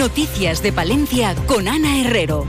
Noticias de Palencia con Ana Herrero.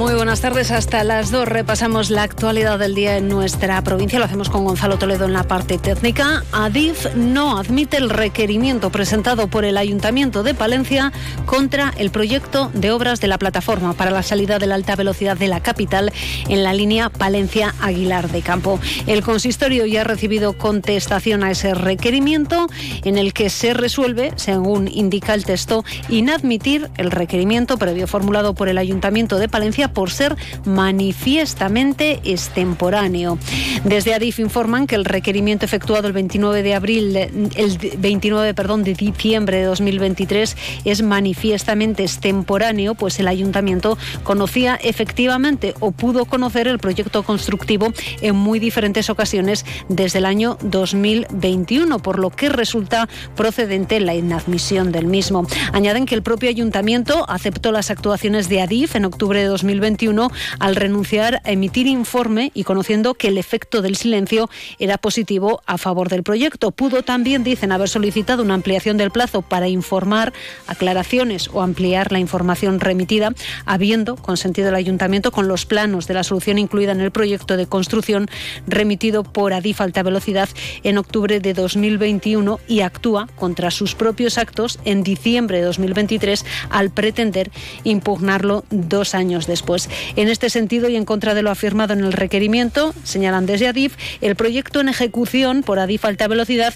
Muy buenas tardes, hasta las dos repasamos la actualidad del día en nuestra provincia. Lo hacemos con Gonzalo Toledo en la parte técnica. Adif no admite el requerimiento presentado por el Ayuntamiento de Palencia contra el proyecto de obras de la plataforma para la salida de la alta velocidad de la capital en la línea Palencia-Aguilar de Campo. El consistorio ya ha recibido contestación a ese requerimiento en el que se resuelve, según indica el texto, inadmitir el requerimiento previo formulado por el Ayuntamiento de Palencia por ser manifiestamente extemporáneo. Desde Adif informan que el requerimiento efectuado el 29 de abril, el 29 perdón, de diciembre de 2023 es manifiestamente extemporáneo, pues el ayuntamiento conocía efectivamente o pudo conocer el proyecto constructivo en muy diferentes ocasiones desde el año 2021, por lo que resulta procedente la inadmisión del mismo. Añaden que el propio ayuntamiento aceptó las actuaciones de Adif en octubre de 2021 2021 al renunciar a emitir informe y conociendo que el efecto del silencio era positivo a favor del proyecto. Pudo también, dicen, haber solicitado una ampliación del plazo para informar aclaraciones o ampliar la información remitida, habiendo consentido el ayuntamiento con los planos de la solución incluida en el proyecto de construcción remitido por Adif Alta Velocidad en octubre de 2021 y actúa contra sus propios actos en diciembre de 2023 al pretender impugnarlo dos años después. Pues en este sentido y en contra de lo afirmado en el requerimiento, señalan desde Adif, el proyecto en ejecución por Adif Alta Velocidad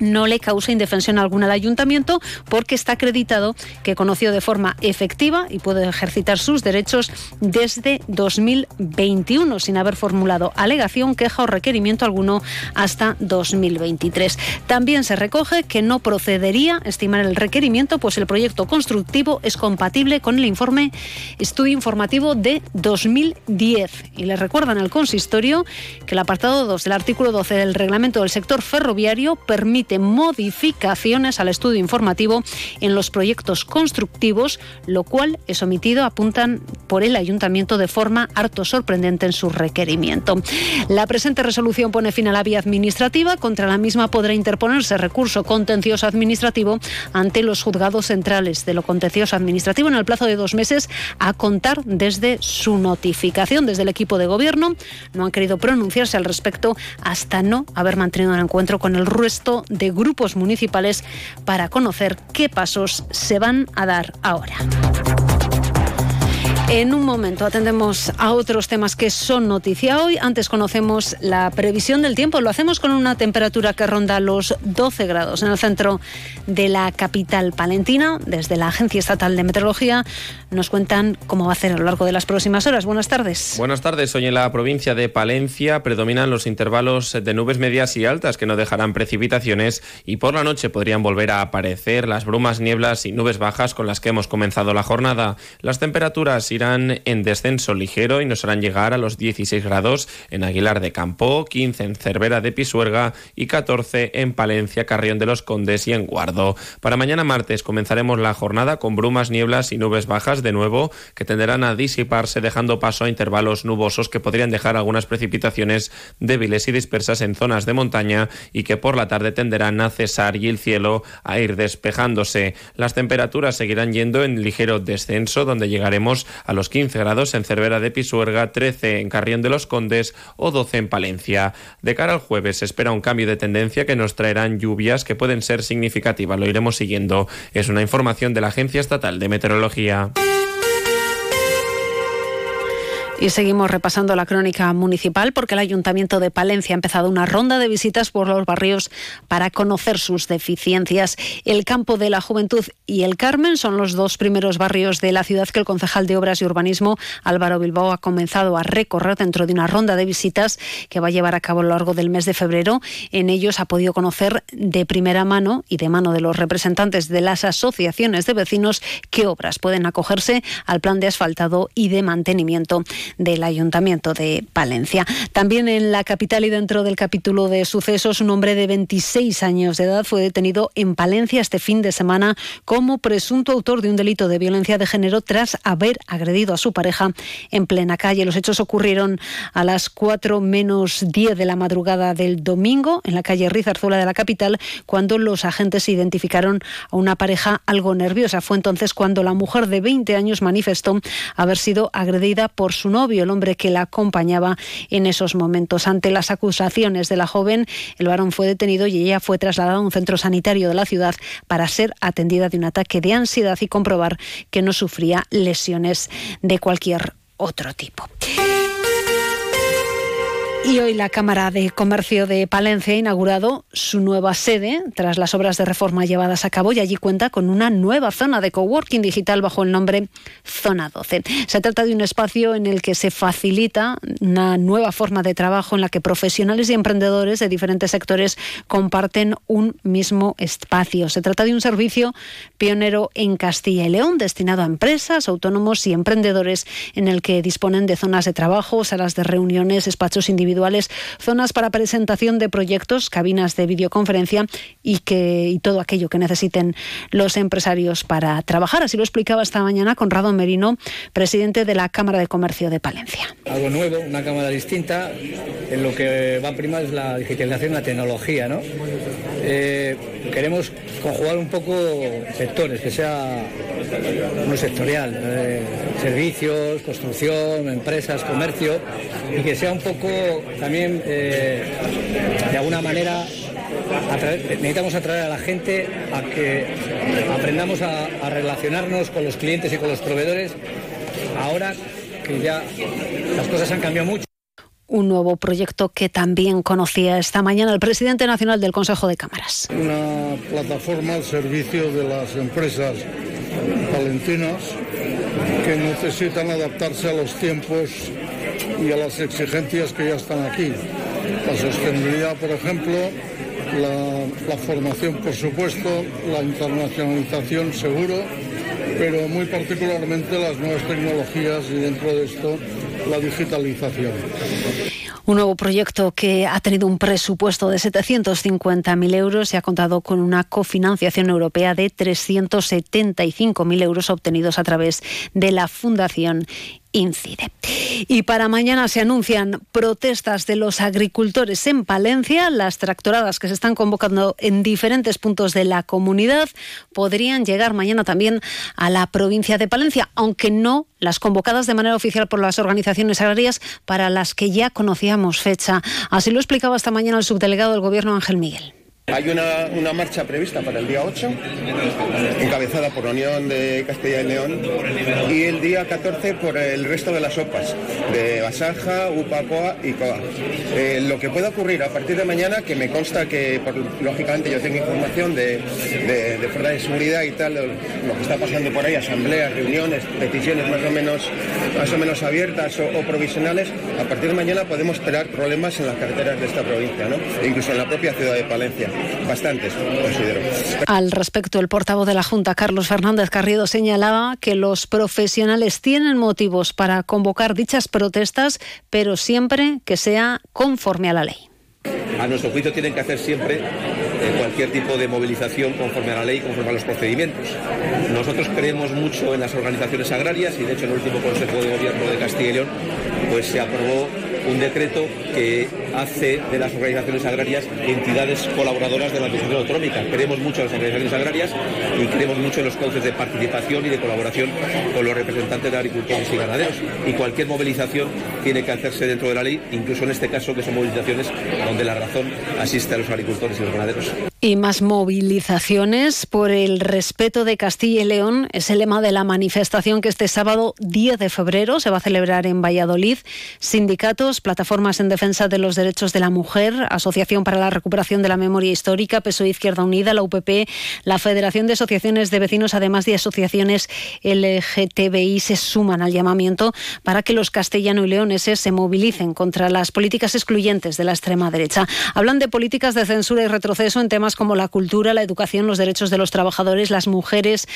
no le causa indefensión alguna al ayuntamiento porque está acreditado que conoció de forma efectiva y puede ejercitar sus derechos desde 2021 sin haber formulado alegación, queja o requerimiento alguno hasta 2023. También se recoge que no procedería estimar el requerimiento pues el proyecto constructivo es compatible con el informe estudio informativo de 2010 y le recuerdan al consistorio que el apartado 2 del artículo 12 del reglamento del sector ferroviario permite modificaciones al estudio informativo en los proyectos constructivos, lo cual es omitido, apuntan por el ayuntamiento de forma harto sorprendente en su requerimiento. La presente resolución pone fin a la vía administrativa. Contra la misma podrá interponerse recurso contencioso administrativo ante los juzgados centrales de lo contencioso administrativo en el plazo de dos meses a contar desde su notificación. Desde el equipo de gobierno no han querido pronunciarse al respecto hasta no haber mantenido un encuentro con el resto de grupos municipales para conocer qué pasos se van a dar ahora. En un momento atendemos a otros temas que son noticia hoy. Antes conocemos la previsión del tiempo. Lo hacemos con una temperatura que ronda los 12 grados en el centro de la capital palentina. Desde la Agencia Estatal de Meteorología nos cuentan cómo va a ser a lo largo de las próximas horas. Buenas tardes. Buenas tardes. Hoy en la provincia de Palencia predominan los intervalos de nubes medias y altas que no dejarán precipitaciones y por la noche podrían volver a aparecer las brumas, nieblas y nubes bajas con las que hemos comenzado la jornada. Las temperaturas irán en descenso ligero y nos harán llegar a los 16 grados en Aguilar de Campo, 15 en Cervera de Pisuerga y 14 en Palencia, Carrión de los Condes y en Guardo. Para mañana martes comenzaremos la jornada con brumas, nieblas y nubes bajas de nuevo que tenderán a disiparse dejando paso a intervalos nubosos que podrían dejar algunas precipitaciones débiles y dispersas en zonas de montaña y que por la tarde tenderán a cesar y el cielo a ir despejándose. Las temperaturas seguirán yendo en ligero descenso donde llegaremos a los 15 grados en Cervera de Pisuerga, 13 en Carrión de los Condes o 12 en Palencia. De cara al jueves se espera un cambio de tendencia que nos traerán lluvias que pueden ser significativas. Lo iremos siguiendo. Es una información de la Agencia Estatal de Meteorología. Y seguimos repasando la crónica municipal porque el Ayuntamiento de Palencia ha empezado una ronda de visitas por los barrios para conocer sus deficiencias. El Campo de la Juventud y el Carmen son los dos primeros barrios de la ciudad que el concejal de Obras y Urbanismo, Álvaro Bilbao, ha comenzado a recorrer dentro de una ronda de visitas que va a llevar a cabo a lo largo del mes de febrero. En ellos ha podido conocer de primera mano y de mano de los representantes de las asociaciones de vecinos qué obras pueden acogerse al plan de asfaltado y de mantenimiento. Del Ayuntamiento de Palencia. También en la capital y dentro del capítulo de sucesos, un hombre de 26 años de edad fue detenido en Palencia este fin de semana como presunto autor de un delito de violencia de género tras haber agredido a su pareja en plena calle. Los hechos ocurrieron a las 4 menos 10 de la madrugada del domingo en la calle Rizarzuela de la capital, cuando los agentes identificaron a una pareja algo nerviosa. Fue entonces cuando la mujer de 20 años manifestó haber sido agredida por su novio, el hombre que la acompañaba en esos momentos. Ante las acusaciones de la joven, el varón fue detenido y ella fue trasladada a un centro sanitario de la ciudad para ser atendida de un ataque de ansiedad y comprobar que no sufría lesiones de cualquier otro tipo. Y hoy la Cámara de Comercio de Palencia ha inaugurado su nueva sede tras las obras de reforma llevadas a cabo y allí cuenta con una nueva zona de coworking digital bajo el nombre Zona 12. Se trata de un espacio en el que se facilita una nueva forma de trabajo en la que profesionales y emprendedores de diferentes sectores comparten un mismo espacio. Se trata de un servicio pionero en Castilla y León destinado a empresas, autónomos y emprendedores en el que disponen de zonas de trabajo, salas de reuniones, despachos individuales zonas para presentación de proyectos, cabinas de videoconferencia y, que, y todo aquello que necesiten los empresarios para trabajar. Así lo explicaba esta mañana Conrado Merino, presidente de la Cámara de Comercio de Palencia. Algo nuevo, una cámara distinta, en lo que va a es la digitalización la tecnología. ¿no? Eh, queremos conjugar un poco sectores, que sea muy sectorial, eh, servicios, construcción, empresas, comercio, y que sea un poco también, eh, de alguna manera, necesitamos atraer a la gente a que aprendamos a, a relacionarnos con los clientes y con los proveedores ahora que ya las cosas han cambiado mucho un nuevo proyecto que también conocía esta mañana el presidente nacional del Consejo de Cámaras. Una plataforma al servicio de las empresas palentinas que necesitan adaptarse a los tiempos y a las exigencias que ya están aquí. La sostenibilidad, por ejemplo, la, formación, por supuesto, la internacionalización, seguro, pero muy particularmente las nuevas tecnologías y dentro de esto la digitalización. Un nuevo proyecto que ha tenido un presupuesto de 750.000 euros y ha contado con una cofinanciación europea de 375.000 euros obtenidos a través de la Fundación incide. Y para mañana se anuncian protestas de los agricultores en Palencia. Las tractoradas que se están convocando en diferentes puntos de la comunidad podrían llegar mañana también a la provincia de Palencia, aunque no las convocadas de manera oficial por las organizaciones agrarias para las que ya conocíamos fecha. Así lo explicaba esta mañana el subdelegado del Gobierno Ángel Miguel. Hay una, marcha prevista para el día 8, encabezada por la Unión de Castilla y León, y el día 14 por el resto de las sopas, de Basaja, Upacoa y Coa. Eh, lo que pueda ocurrir a partir de mañana, que me consta que, lógicamente, yo tengo información de, de, de fuerza de seguridad y tal, lo que está pasando por ahí, asambleas, reuniones, peticiones más o menos, más o menos abiertas o, provisionales, a partir de mañana podemos esperar problemas en las carreteras de esta provincia. E incluso en la propia ciudad de Palencia bastantes, considero. Al respecto, el portavoz de la Junta, Carlos Fernández Carriedo, señalaba que los profesionales tienen motivos para convocar dichas protestas, pero siempre que sea conforme a la ley. A nuestro juicio tienen que hacer siempre eh, cualquier tipo de movilización conforme a la ley, conforme a los procedimientos. Nosotros creemos mucho en las organizaciones agrarias y de hecho en el último Consejo de Gobierno de Castilla y León pues se aprobó un decreto que hace de las organizaciones agrarias entidades colaboradoras de la Administración Autonómica. Creemos mucho en las organizaciones agrarias y creemos mucho en los cauces de participación y de colaboración con los representantes de agricultores y ganaderos. Y cualquier movilización tiene que hacerse dentro de la ley, incluso en este caso que son movilizaciones donde la razón asiste a los agricultores y los ganaderos. Y más movilizaciones por el respeto de Castilla y León es el lema de la manifestación que este sábado 10 de febrero se va a celebrar en Valladolid. Sindicatos, plataformas en defensa de los derechos de la Mujer, Asociación para la Recuperación de la Memoria Histórica, PSOE Izquierda Unida, la UPP, la Federación de Asociaciones de Vecinos, además de asociaciones LGTBI, se suman al llamamiento para que los castellano y leoneses se movilicen contra las políticas excluyentes de la extrema derecha. Hablan de políticas de censura y retroceso en temas como la cultura, la educación, los derechos de los trabajadores, las mujeres,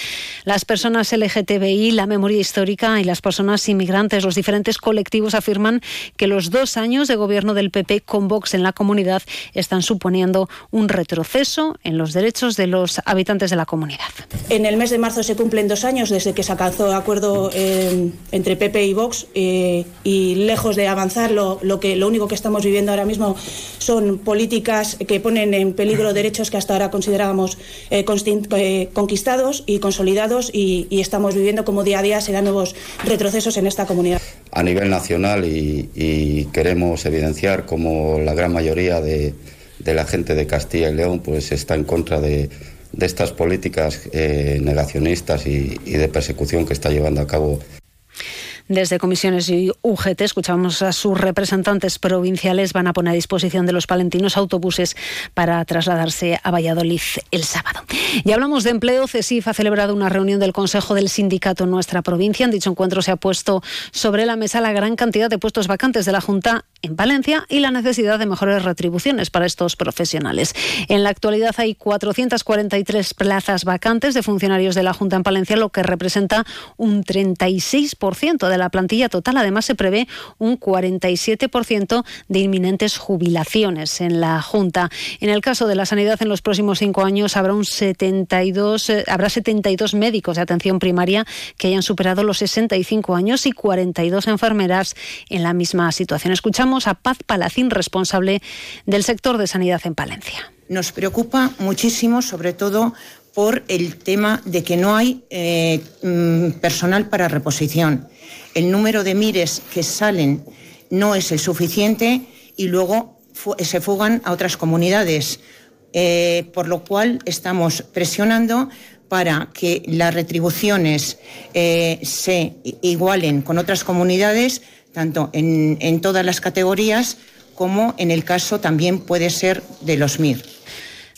las personas LGTBI, la memoria histórica y las personas inmigrantes. Los diferentes colectivos afirman que los dos años de gobierno del PP con Vox en la comunidad están suponiendo un retroceso en los derechos de los habitantes de la comunidad. En el mes de marzo se cumplen dos años desde que se alcanzó acuerdo eh, entre PP y Vox eh, y lejos de avanzar lo, que, lo único que estamos viviendo ahora mismo son políticas que ponen en peligro derechos que hasta ahora considerábamos eh, eh, conquistados y consolidados y, estamos viviendo como día a día se dan nuevos retrocesos en esta comunidad. A nivel nacional y, queremos evidenciar como la gran mayoría de, la gente de Castilla y León pues está en contra de, estas políticas eh, negacionistas y de persecución que está llevando a cabo desde comisiones y UGT escuchamos a sus representantes provinciales van a poner a disposición de los palentinos autobuses para trasladarse a Valladolid el sábado. Y hablamos de empleo. CESIF ha celebrado una reunión del Consejo del Sindicato en nuestra provincia. En dicho encuentro se ha puesto sobre la mesa la gran cantidad de puestos vacantes de la Junta en Valencia y la necesidad de mejores retribuciones para estos profesionales. En la actualidad hay 443 plazas vacantes de funcionarios de la Junta en Palencia, lo que representa un 36% de la plantilla total. Además, se prevé un 47% de inminentes jubilaciones en la Junta. En el caso de la sanidad, en los próximos cinco años habrá un 72, eh, habrá 72 médicos de atención primaria que hayan superado los 65 años y 42 enfermeras en la misma situación. Escuchamos a Paz Palacín, responsable del sector de sanidad en Palencia. Nos preocupa muchísimo, sobre todo por el tema de que no hay eh, mm, personal para reposición el número de mires que salen no es el suficiente y luego se fugan a otras comunidades, eh, por lo cual estamos presionando para que las retribuciones eh, se igualen con otras comunidades, tanto en, todas las categorías como en el caso también puede ser de los MIR.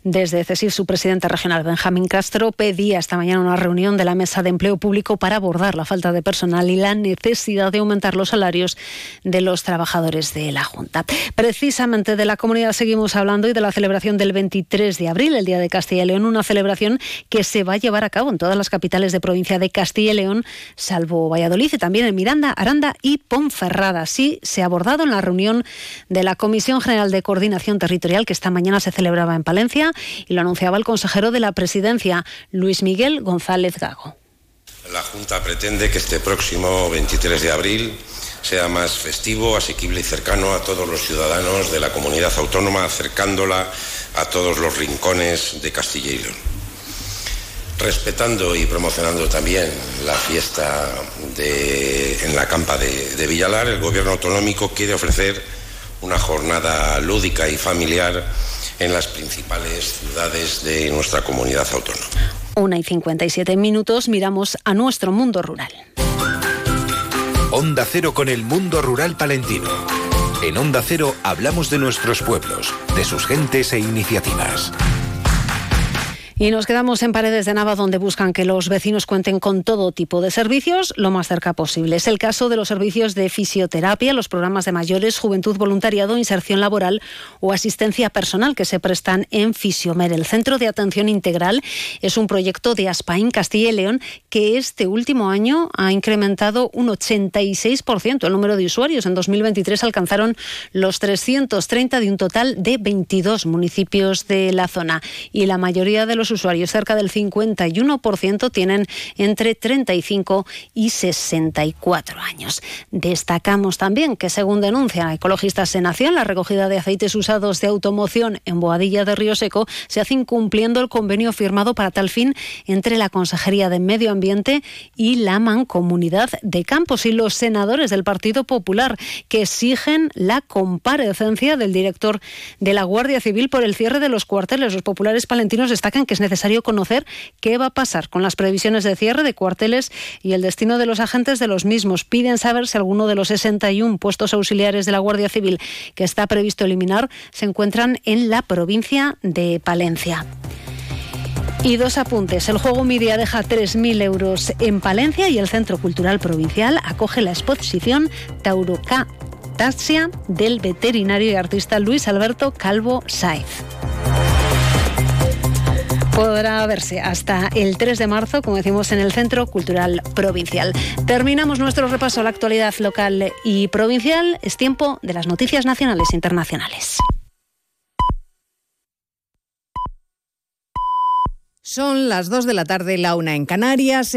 Desde CESIR, su presidente regional, Benjamín Castro, pedía esta mañana una reunión de la Mesa de Empleo Público para abordar la falta de personal y la necesidad de aumentar los salarios de los trabajadores de la Junta. Precisamente de la comunidad seguimos hablando y de la celebración del 23 de abril, el Día de Castilla y León, una celebración que se va a llevar a cabo en todas las capitales de provincia de Castilla y León, salvo Valladolid y también en Miranda, Aranda y Ponferrada. Así se ha abordado en la reunión de la Comisión General de Coordinación Territorial que esta mañana se celebraba en Palencia y lo anunciaba el consejero de la presidencia, Luis Miguel González Gago. La Junta pretende que este próximo 23 de abril sea más festivo, asequible y cercano a todos los ciudadanos de la comunidad autónoma, acercándola a todos los rincones de Castilla y León. Respetando y promocionando también la fiesta en la campa de Villalar, el Gobierno autonómico quiere ofrecer una jornada lúdica y familiar en las principales ciudades de nuestra comunidad autónoma. Una y 57 minutos miramos a nuestro mundo rural. Onda Cero con el mundo rural palentino. En Onda Cero hablamos de nuestros pueblos, de sus gentes e iniciativas. Y nos quedamos en Paredes de Nava, donde buscan que los vecinos cuenten con todo tipo de servicios lo más cerca posible. Es el caso de los servicios de fisioterapia, los programas de mayores, juventud, voluntariado, inserción laboral o asistencia personal que se prestan en Fisiomer. El Centro de Atención Integral es un proyecto de Aspain, Castilla y León, que este último año ha incrementado un 86% el número de usuarios. En 2023 alcanzaron los 330 de un total de 22 municipios de la zona. Y la mayoría de los usuarios, cerca del 51%, tienen entre 35 y 64 años. Destacamos también que, según denuncia Ecologistas Senación, la recogida de aceites usados de automoción en Boadilla de Río Seco se hace incumpliendo el convenio firmado para tal fin entre la Consejería de Medio Ambiente y la Mancomunidad de Campos y los senadores del Partido Popular que exigen la comparecencia del director de la Guardia Civil por el cierre de los cuarteles. Los populares palentinos destacan que es necesario conocer qué va a pasar con las previsiones de cierre de cuarteles y el destino de los agentes de los mismos. Piden saber si alguno de los 61 puestos auxiliares de la Guardia Civil que está previsto eliminar se encuentran en la provincia de Palencia. Y dos apuntes. El juego Miria deja 3.000 euros en Palencia y el Centro Cultural Provincial acoge la exposición Tauroca Taxia del veterinario y artista Luis Alberto Calvo Saiz podrá verse hasta el 3 de marzo, como decimos, en el Centro Cultural Provincial. Terminamos nuestro repaso a la actualidad local y provincial. Es tiempo de las noticias nacionales e internacionales. Son las 2 de la tarde, la una en Canarias.